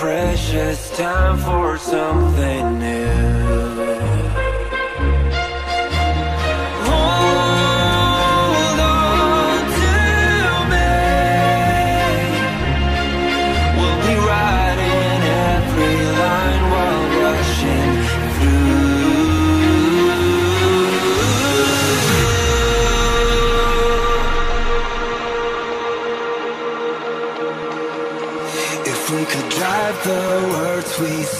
precious time for something new.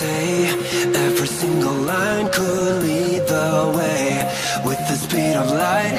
say Every single line could lead the way. With the speed of light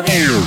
jovem.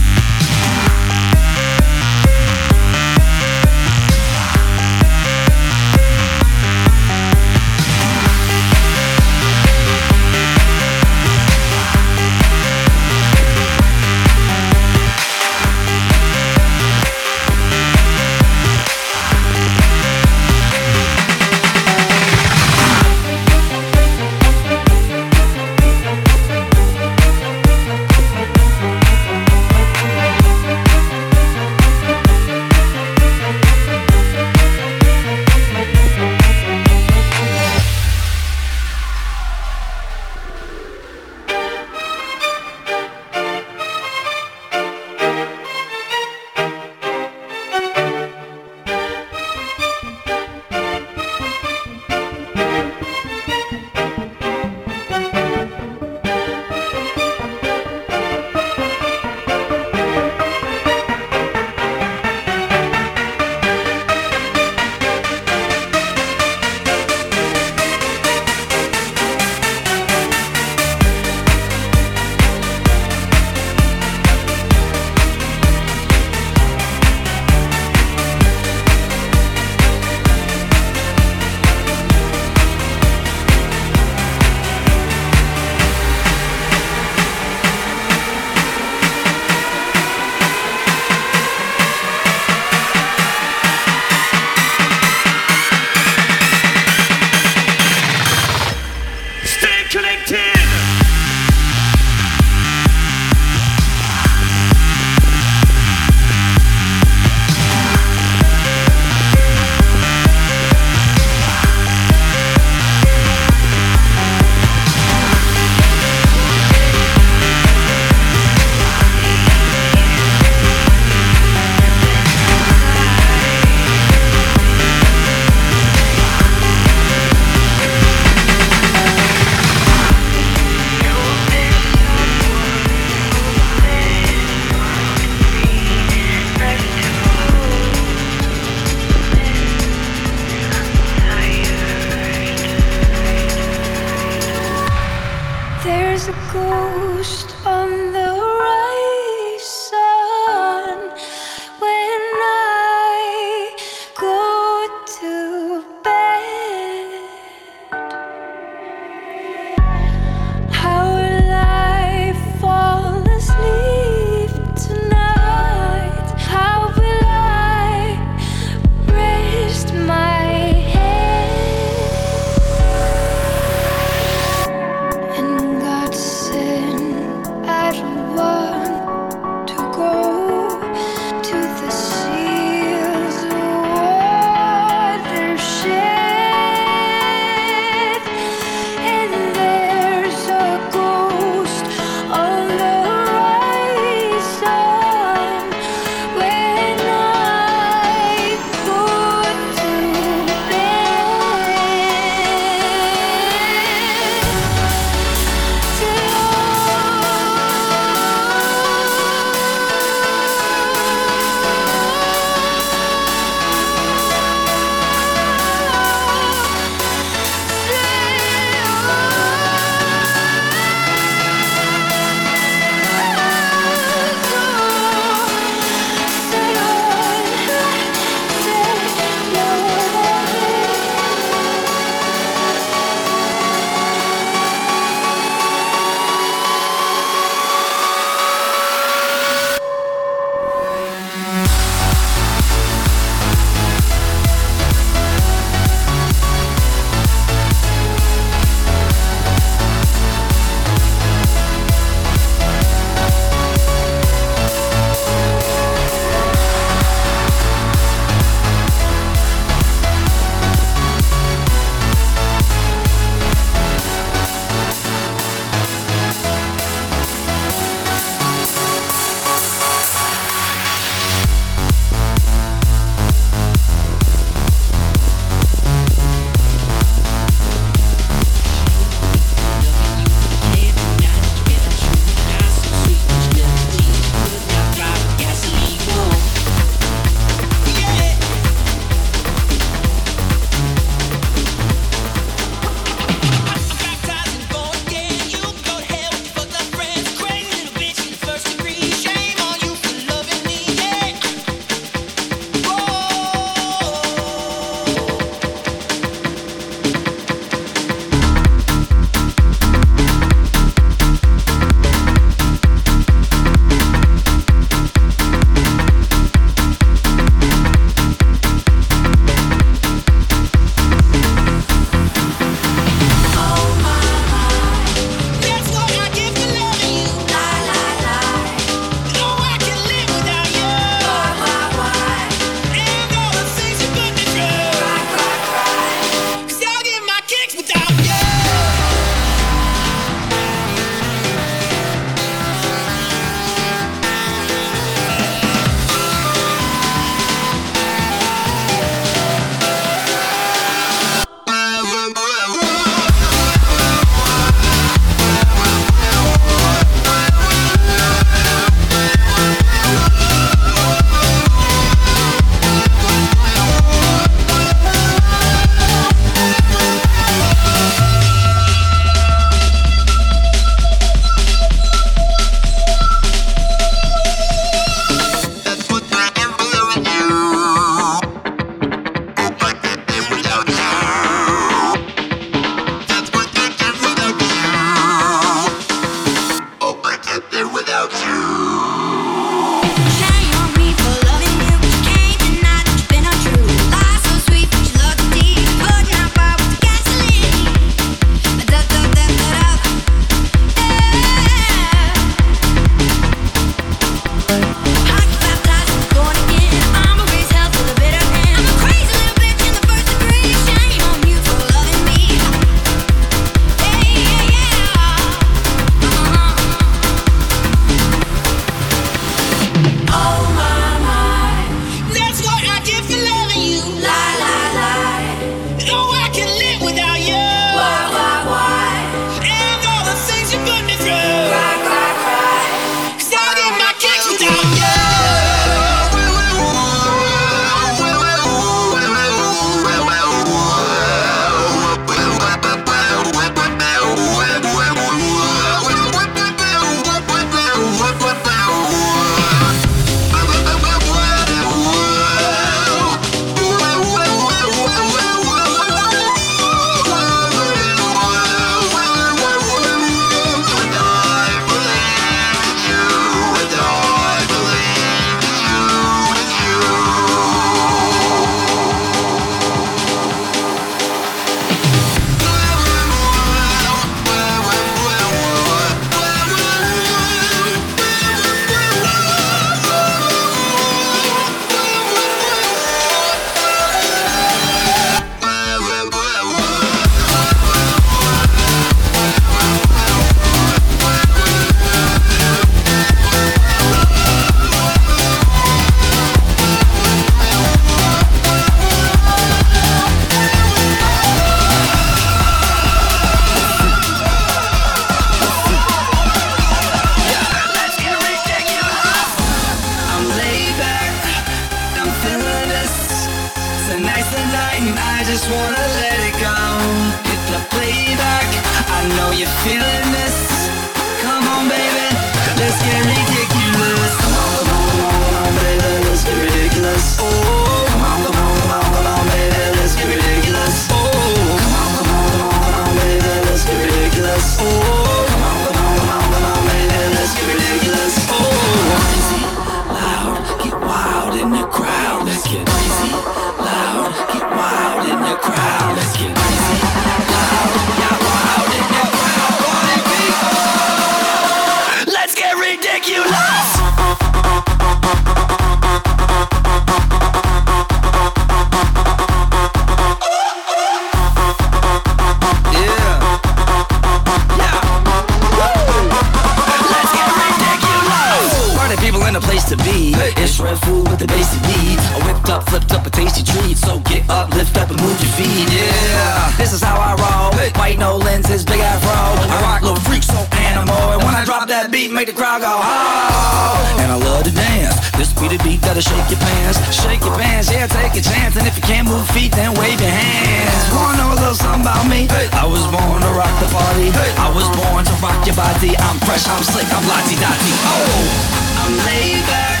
beat make the crowd go oh. And I love to dance. This be the beat that'll shake your pants, shake your pants. Yeah, take a chance. And if you can't move feet, then wave your hands. Wanna know a little something about me? Hey. I was born to rock the party. Hey. I was born to rock your body. I'm fresh, I'm slick, I'm lazy, dotty. Oh, I'm laid back.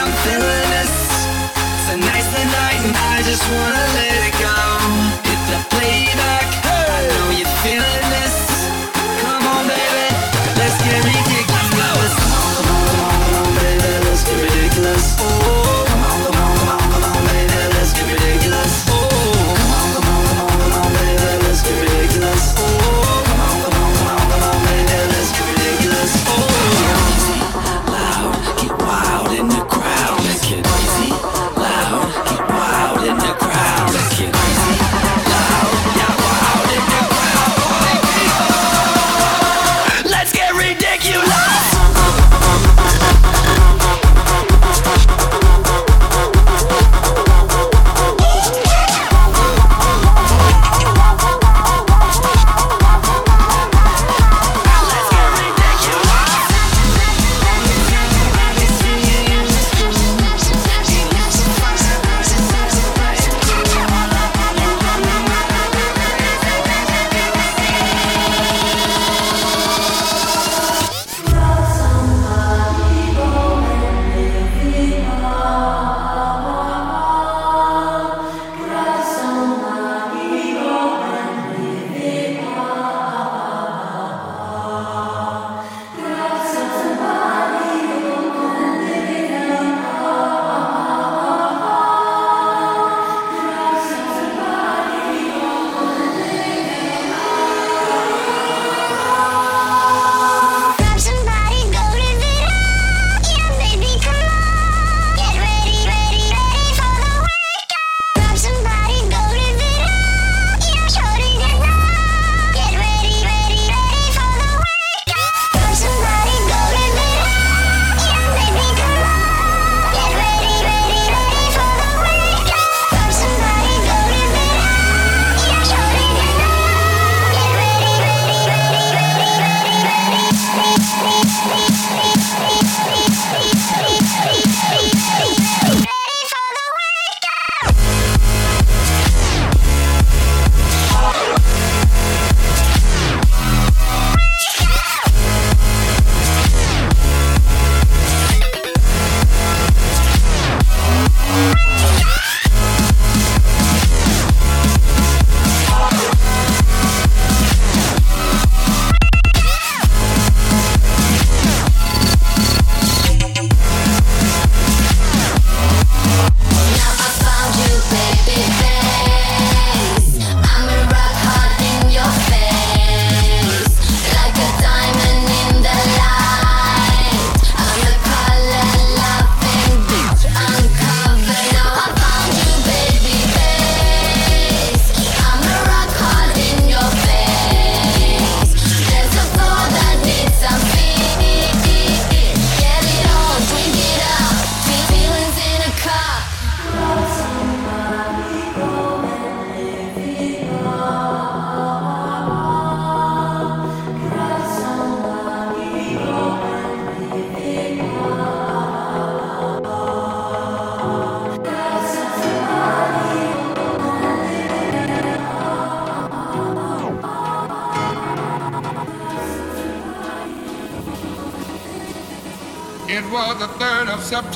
I'm feeling this. Tonight's the night, and I just wanna let it.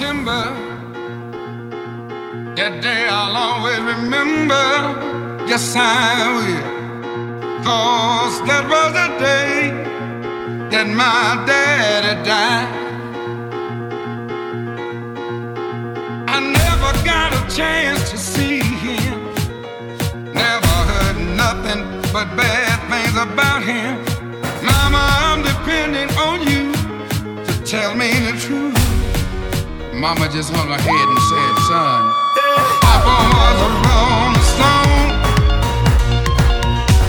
September. Mama just hung her head and said, son, Papa was a rolling stone.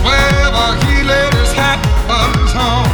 Wherever he laid his hat was home.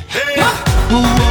Oh,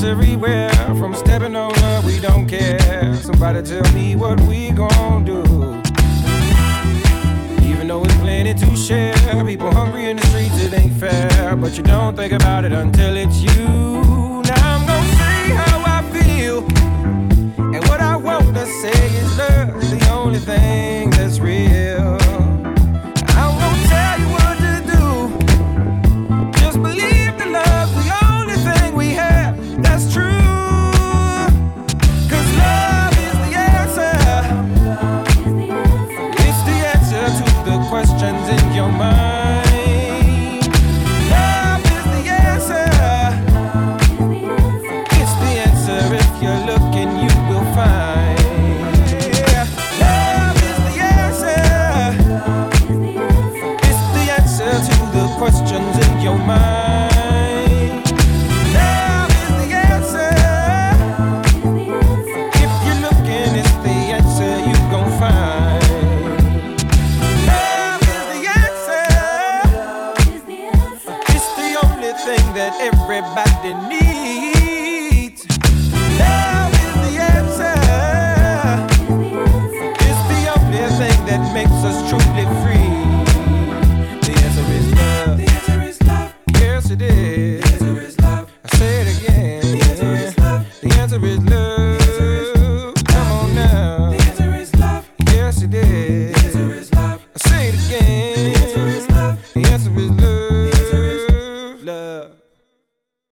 Shots everywhere from stepping on up, we don't care. Somebody tell me what we gon' do. Even though it's plenty to share, people hungry in the streets, it ain't fair. But you don't think about it until it's you. Now I'm gon' say how I feel. And what I want to say is love's the only thing that's real.